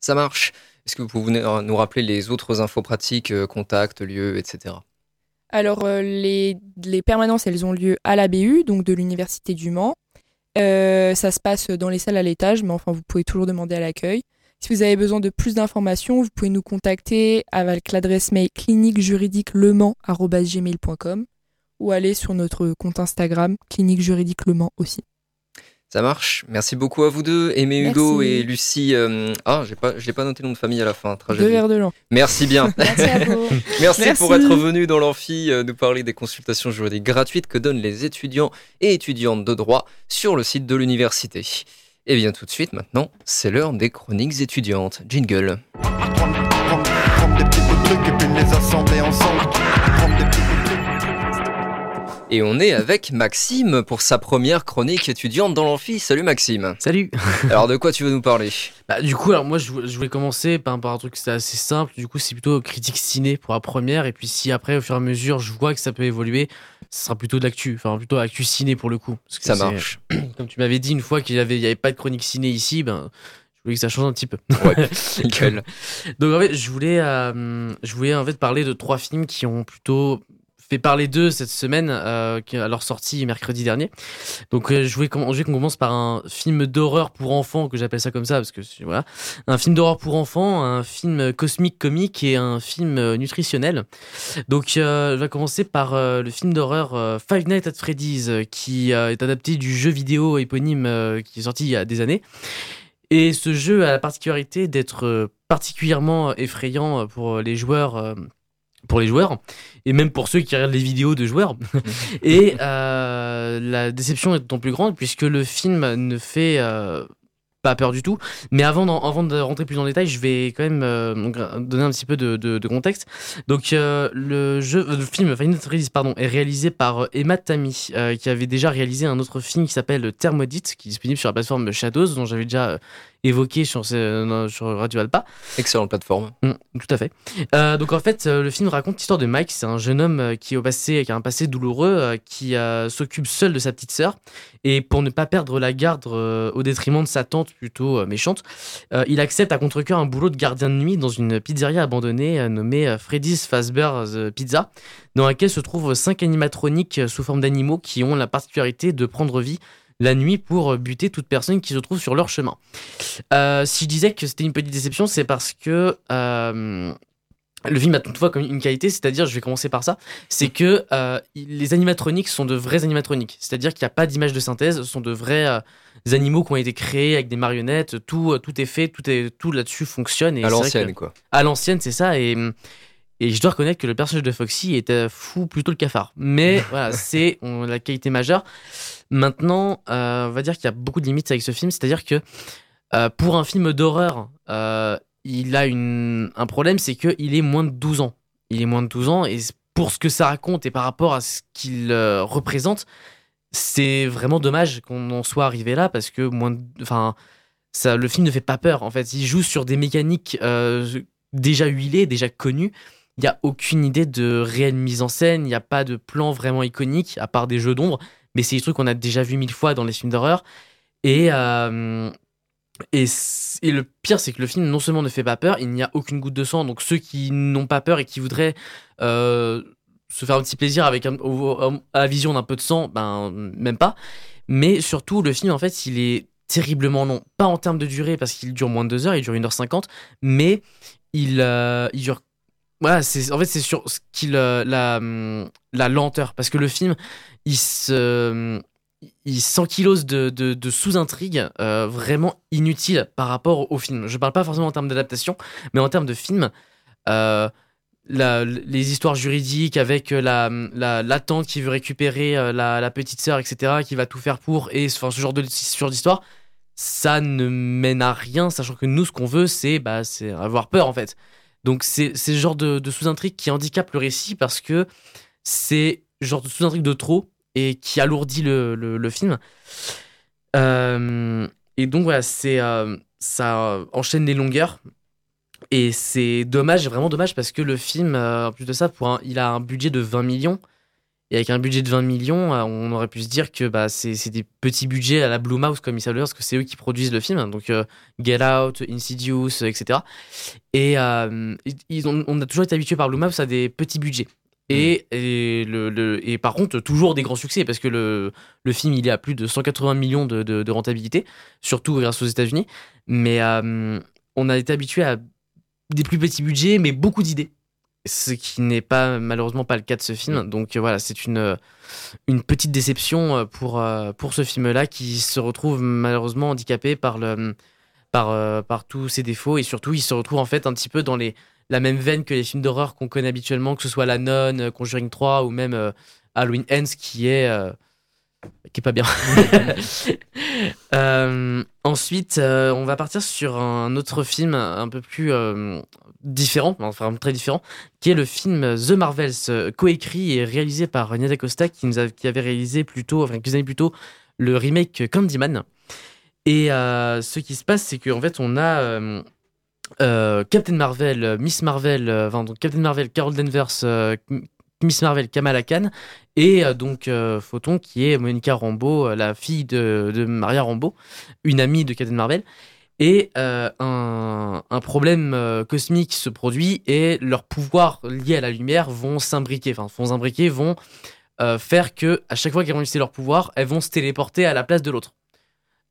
Ça marche. Est-ce que vous pouvez nous rappeler les autres infos pratiques, euh, contacts, lieux, etc. Alors euh, les, les permanences, elles ont lieu à la BU, donc de l'Université du Mans. Euh, ça se passe dans les salles à l'étage, mais enfin vous pouvez toujours demander à l'accueil. Si vous avez besoin de plus d'informations, vous pouvez nous contacter avec l'adresse mail cliniquejuridiquelemans.gmail.com ou aller sur notre compte Instagram clinique juridique Le Mans aussi. Ça marche. Merci beaucoup à vous deux, Aimé Hugo Merci. et Lucie. euh, Ah, j'ai pas, je n'ai pas noté le nom de famille à la fin. Deux Tragédie. de l'an. Merci bien. *laughs* Merci à vous. Merci, *laughs* Merci. pour être venu dans l'amphi euh, nous parler des consultations juridiques gratuites que donnent les étudiants et étudiantes de droit sur le site de l'université. Et bien tout de suite maintenant, c'est l'heure des chroniques étudiantes. Jingle. Prendre, prendre, prendre des petits bouts de trucs et puis les assembler ensemble. Prendre des petits bouts de trucs. Et on est avec Maxime pour sa première chronique étudiante dans l'amphi. Salut Maxime. Salut *laughs* Alors de quoi tu veux nous parler? Bah du coup alors moi je, vou- je voulais commencer par, par un truc c'était assez simple du coup c'est plutôt critique ciné pour la première et puis si après au fur et à mesure je vois que ça peut évoluer ce sera plutôt de l'actu enfin plutôt actu ciné pour le coup Parce que Ça marche. *clears throat* comme tu m'avais dit une fois qu'il y avait il y avait pas de chronique ciné ici ben je voulais que ça change un petit peu Ouais, *laughs* nickel. donc en fait je voulais euh, je voulais en fait parler de trois films qui ont plutôt parler d'eux cette semaine euh, à leur sortie mercredi dernier. Donc euh, je voulais qu'on commence par un film d'horreur pour enfants que j'appelle ça comme ça parce que voilà. Un film d'horreur pour enfants un film cosmique comique et un film euh, nutritionnel. Donc euh, je vais commencer par euh, le film d'horreur Five Nights at Freddy's qui est adapté du jeu vidéo éponyme qui est sorti il y a des années. Et ce jeu a la particularité d'être particulièrement effrayant pour les joueurs pour les joueurs et même pour ceux qui regardent les vidéos de joueurs *laughs* et euh, la déception est d'autant plus grande puisque le film ne fait euh, pas peur du tout. Mais avant, avant de rentrer plus dans le détail, je vais quand même euh, donner un petit peu de, de- de contexte. Donc, le, jeu, le film Final Fantasy pardon, est réalisé par Emma Tammy, euh, qui avait déjà réalisé un autre film qui s'appelle Thermodite, qui est disponible sur la plateforme Shadows, dont j'avais déjà évoqué sur, euh, sur Radio Alpa. Excellente plateforme. Mm, tout à fait. Euh, donc en fait, euh, le film raconte l'histoire de Mike. C'est un jeune homme qui au passé, qui a un passé douloureux, qui s'occupe seul de sa petite sœur. Et pour ne pas perdre la garde au détriment de sa tante plutôt méchante, il accepte à contre-cœur un boulot de gardien de nuit dans une pizzeria abandonnée nommée Freddy's Fazbear's Pizza, dans laquelle se trouvent cinq animatroniques sous forme d'animaux qui ont la particularité de prendre vie la nuit pour buter toute personne qui se trouve sur leur chemin. Euh, si je disais que c'était une petite déception, c'est parce que euh, le film a toutefois comme une qualité, c'est-à-dire, je vais commencer par ça, c'est que euh, les animatroniques sont de vrais animatroniques, c'est-à-dire qu'il n'y a pas d'image de synthèse, ce sont de vrais animaux qui ont été créés avec des marionnettes, tout, tout est fait, tout, est, tout là-dessus fonctionne. Et À l'ancienne quoi. à l'ancienne, c'est ça. Et, et je dois reconnaître que le personnage de Foxy était fou plutôt le cafard. Mais *laughs* voilà, c'est la qualité majeure. Maintenant, euh, on va dire qu'il y a beaucoup de limites avec ce film. C'est-à-dire que euh, pour un film d'horreur, euh, il a un problème, c'est qu'il est moins de 12 ans. Il est moins de 12 ans et pour ce que ça raconte et par rapport à ce qu'il représente, c'est vraiment dommage qu'on en soit arrivé là parce que moins le film ne fait pas peur en fait il joue sur des mécaniques déjà huilées déjà connues il n'y a aucune idée de réelle mise en scène il n'y a pas de plan vraiment iconique à part des jeux d'ombre mais c'est des trucs qu'on a déjà vu mille fois dans les films d'horreur et euh, et, le pire, c'est que le film non seulement ne fait pas peur, il n'y a aucune goutte de sang. Donc ceux qui n'ont pas peur et qui voudraient euh, se faire un petit plaisir avec au- à la vision d'un peu de sang, ben même pas. Mais surtout, le film, en fait, il est terriblement long. Pas en termes de durée, parce qu'il dure moins de deux heures, il dure 1h50, mais il, euh, il dure. Voilà, c'est, en fait, c'est sur ce qu'il, euh, la, hum, la lenteur. Parce que le film, il se. Il s'enkilose de, de, de sous-intrigues euh, vraiment inutiles par rapport au film. Je parle pas forcément en termes d'adaptation, mais en termes de film. Euh, la- les histoires juridiques avec la, la, la tante qui veut récupérer la, la petite sœur, etc., qui va tout faire pour, et ce genre d'histoire, ça ne mène à rien, sachant que nous, ce qu'on veut, c'est bah, avoir peur, en fait. Donc, c'est ce genre de, sous-intrigue qui handicape le récit parce que c'est genre de sous-intrigue de trop et qui alourdit le, film. Euh, et donc, voilà, euh, ça enchaîne les longueurs. Et c'est dommage, vraiment dommage, parce que le film, euh, en plus de ça, pour il a un budget de 20 millions. Et avec un budget de 20 millions, euh, on aurait pu se dire que bah, c'est des petits budgets à la Blue Mouse, comme ils savent parce que c'est eux qui produisent le film. Donc euh, Get Out, Insidious, etc. Et euh, ils ont, on a toujours été habitué par Blue Mouse à des petits budgets. Et, et, le, le- et par contre, toujours des grands succès, parce que le, le film, il est à plus de 180 millions de, de- de rentabilité, surtout grâce aux États-Unis. Mais euh, on a été habitué à des plus petits budgets, mais beaucoup d'idées. Ce qui n'est pas malheureusement pas le cas de ce film. Donc euh, voilà, c'est une, euh, une petite déception euh, pour, pour ce film-là qui se retrouve malheureusement handicapé par, le, par, par tous ses défauts. Et surtout, il se retrouve en fait un petit peu dans les, la même veine que les films d'horreur qu'on connaît habituellement, que ce soit La Nonne, Conjuring 3 ou même Halloween Ends qui est. qui est pas bien. *laughs* Euh, ensuite, euh, on va partir sur un autre film un peu plus euh, différent, enfin très différent, qui est le film The Marvels, coécrit et réalisé par Nia Costa, qui, nous a- qui avait réalisé plutôt, enfin quelques années plus tôt, le remake Candyman. Et ce qui se passe, c'est qu'en fait, on a Captain Marvel, Miss Marvel, enfin, donc Captain Marvel, Carol Danvers, Miss Marvel, Kamala Khan, et euh, donc euh, Photon, qui est Monica Rambeau, euh, la fille de, Maria Rambeau, une amie de Captain Marvel. Et un, problème cosmique se produit et leurs pouvoirs liés à la lumière vont s'imbriquer, enfin vont s'imbriquer, vont faire que à chaque fois qu'elles vont utiliser leur pouvoir, elles vont se téléporter à la place de l'autre.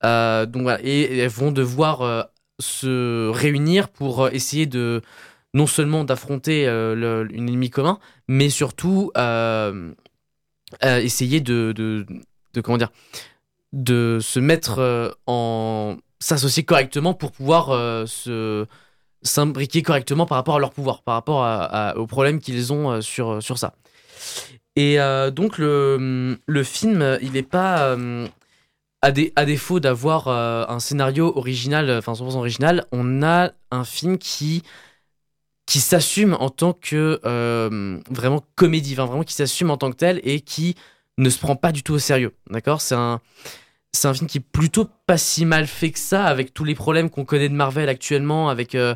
Donc voilà, et, et elles vont devoir se réunir pour essayer de non seulement d'affronter euh, un ennemi commun, mais surtout euh, euh, essayer de, de, de comment dire de se mettre euh, en s'associer correctement pour pouvoir se s'imbriquer correctement par rapport à leur pouvoir, par rapport aux problèmes qu'ils ont sur, sur ça. Et donc le, le film, il n'est pas à, dé- à défaut d'avoir un scénario original, enfin 100% original, on a un film qui qui s'assume en tant que euh, vraiment comédie, vraiment qui s'assume en tant que tel et qui ne se prend pas du tout au sérieux. D'accord? C'est un c'est un film qui est plutôt pas si mal fait que ça, avec tous les problèmes qu'on connaît de Marvel actuellement, avec euh,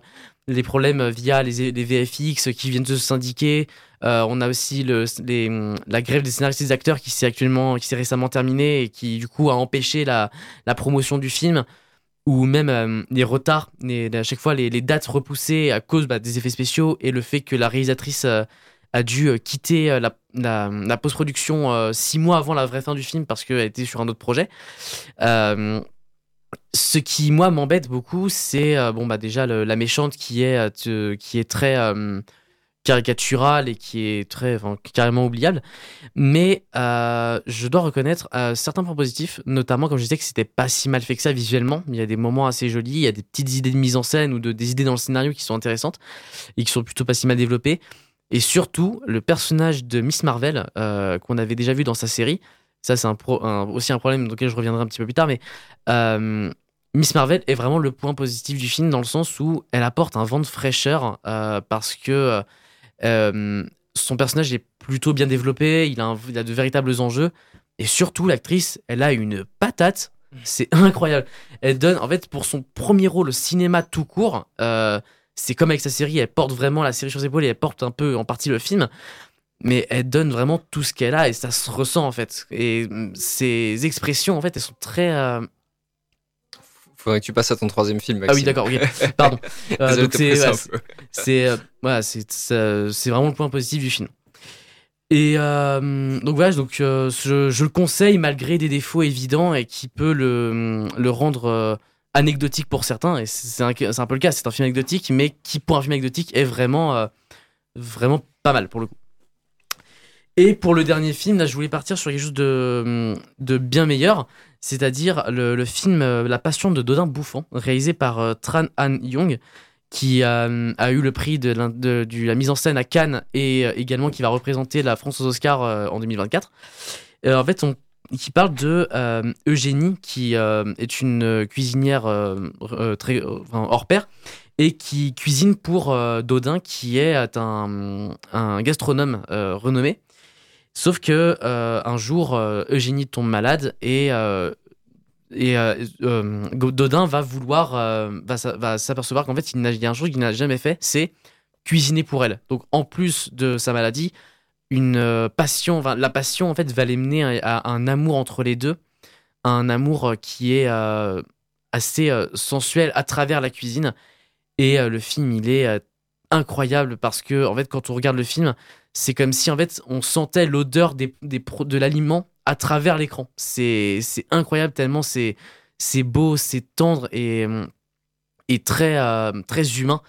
les problèmes via les, VFX qui viennent de se syndiquer. Euh, on a aussi la grève des scénaristes et des acteurs qui s'est actuellement, qui s'est récemment terminée et qui du coup a empêché la promotion du film, ou même euh, les retards, à chaque fois les, dates repoussées à cause bah, des effets spéciaux et le fait que la réalisatrice euh, a dû euh, quitter la, post-production six mois avant la vraie fin du film parce qu'elle était sur un autre projet. Ce qui moi m'embête beaucoup, c'est bon bah déjà la méchante qui est qui est très caricaturale et qui est très carrément oubliable. Mais euh, je dois reconnaître euh, certains points positifs, notamment comme je disais que c'était pas si mal fait que ça visuellement. Il y a des moments assez jolis, il y a des petites idées de mise en scène ou de, des idées dans le scénario qui sont intéressantes et qui sont plutôt pas si mal développées. Et surtout, le personnage de Miss Marvel, euh, qu'on avait déjà vu dans sa série, ça c'est aussi un problème auquel je reviendrai un petit peu plus tard, mais Miss Marvel est vraiment le point positif du film dans le sens où elle apporte un vent de fraîcheur parce que son personnage est plutôt bien développé, il a, un- il a de véritables enjeux et surtout l'actrice, elle a une patate, c'est *laughs* incroyable. Elle donne, en fait, pour son premier rôle au cinéma tout court, euh, c'est comme avec sa série, elle porte vraiment la série sur ses épaules et elle porte un peu en partie le film. Mais elle donne vraiment tout ce qu'elle a et ça se ressent en fait. Et mm, ses expressions en fait, elles sont très. euh, Faudrait que tu passes à ton troisième film. Ah oui, d'accord. *laughs* Pardon. Euh, donc c'est c'est- euh, voilà, c'est vraiment le point positif du film. Et euh, donc voilà, donc euh, je, je le conseille malgré des défauts évidents et qui peut le, le rendre anecdotique pour certains. Et c'est un, un peu le cas, c'est un film anecdotique, mais qui pour un film anecdotique est vraiment vraiment pas mal pour le coup. Et pour le dernier film, là, je voulais partir sur quelque chose de, de bien meilleur, c'est-à-dire le, film La Passion de Dodin Bouffant, réalisé par Tran Han Young, qui euh, a eu le prix de, la mise en scène à Cannes et euh, également qui va représenter la France aux Oscars euh, en 2024. Euh, en fait, on, qui parle de Eugénie, qui est une cuisinière très hors pair et qui cuisine pour Dodin, qui est un, un gastronome renommé. Sauf que un jour, Eugénie tombe malade et et euh, euh, va vouloir euh, va, va s'apercevoir qu'en fait il, y a un jour qu'il n'a jamais fait, c'est cuisiner pour elle. Donc en plus de sa maladie, une euh, passion. La passion, en fait, va les mener à, un amour entre les deux. Un amour qui est assez sensuel à travers la cuisine. Et le film, il est incroyable parce que, en fait, quand on regarde le film, c'est comme si, en fait, on sentait l'odeur des, des de l'aliment à travers l'écran. C'est incroyable tellement c'est beau, c'est tendre et, euh, et très, euh, très humain.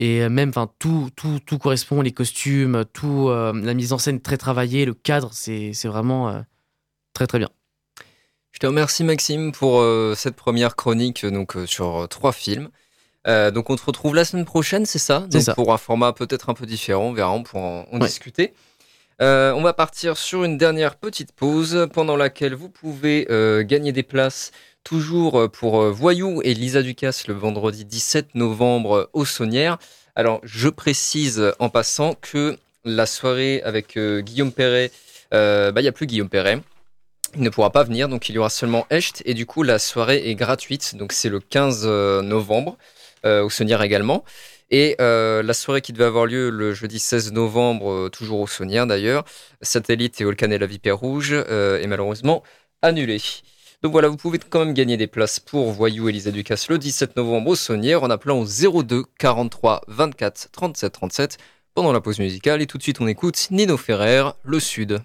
Et même, enfin, tout, tout, tout correspond, les costumes, tout, euh, la mise en scène très travaillée, le cadre, c'est vraiment euh, très très bien. Je te remercie Maxime pour euh, cette première chronique donc euh, sur euh, trois films. Donc on te retrouve la semaine prochaine, c'est ça? C'est Donc, ça. Pour un format peut-être un peu différent, on verra, on pourra en, en Ouais. discuter. Euh, on va partir sur une dernière petite pause pendant laquelle vous pouvez euh, gagner des places toujours euh, pour Voyou et Lisa Ducasse le vendredi 17 novembre au Saunière. Alors je précise en passant que la soirée avec Guillaume Perret, bah, il n'y a plus Guillaume Perret. Il ne pourra pas venir, donc il y aura seulement Echt. Et du coup, la soirée est gratuite. Donc c'est le 15 euh, novembre, au Saunière également. Et euh, la soirée qui devait avoir lieu le jeudi 16 novembre, euh, toujours au Saunière d'ailleurs, Satellite et Volcan et la Vipère Rouge, euh, est malheureusement annulée. Donc voilà, vous pouvez quand même gagner des places pour Voyou Elisa Ducasse le 17 novembre au Saunière en appelant au 02 43 24 37 37 pendant la pause musicale. Et tout de suite, on écoute Nino Ferrer, Le Sud.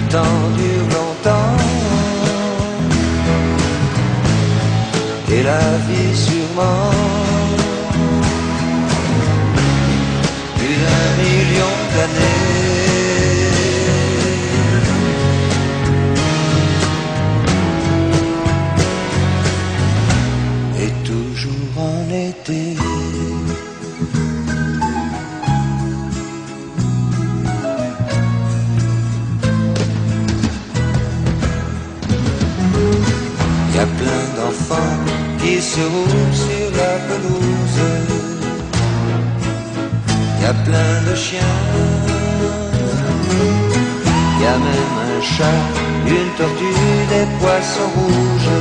Le temps dure longtemps. Et la vie sûrement. Plus d'un million d'années qui se roulent sur la pelouse. Y a plein de chiens. Y a même un chat, une tortue, des poissons rouges.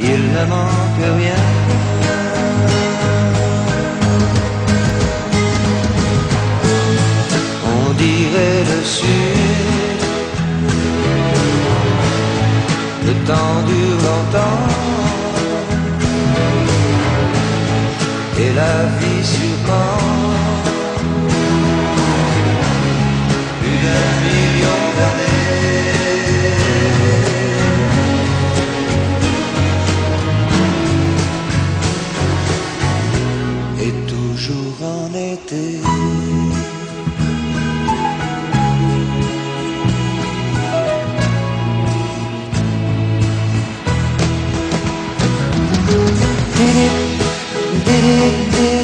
Il ne manque rien. On dirait le sud. Le temps dure longtemps. Et la vie sûrement Plus d'un million d'années l'autre,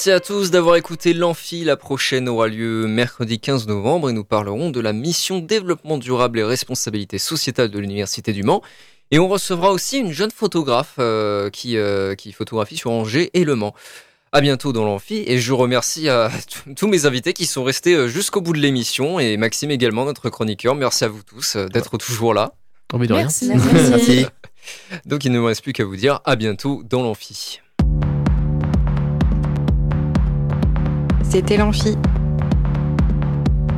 Merci à tous d'avoir écouté l'Amphi. La prochaine aura lieu mercredi 15 novembre et nous parlerons de la mission développement durable et responsabilité sociétale de l'Université du Mans. Et on recevra aussi une jeune photographe euh, qui, euh, qui photographie sur Angers et Le Mans. À bientôt dans l'Amphi et je remercie à *laughs* tous mes invités qui sont restés euh, jusqu'au bout de l'émission et Maxime également, notre chroniqueur. Merci à vous tous euh, d'être toujours là. Rien. Merci. Merci. *laughs* Donc il ne me reste plus qu'à vous dire à bientôt dans l'Amphi. C'était l'Amphi.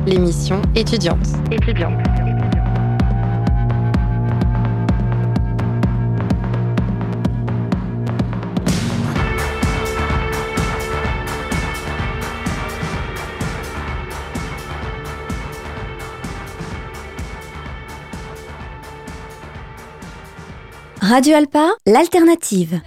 L'émission étudiante. Étudiante. Radio Alpa, l'alternative.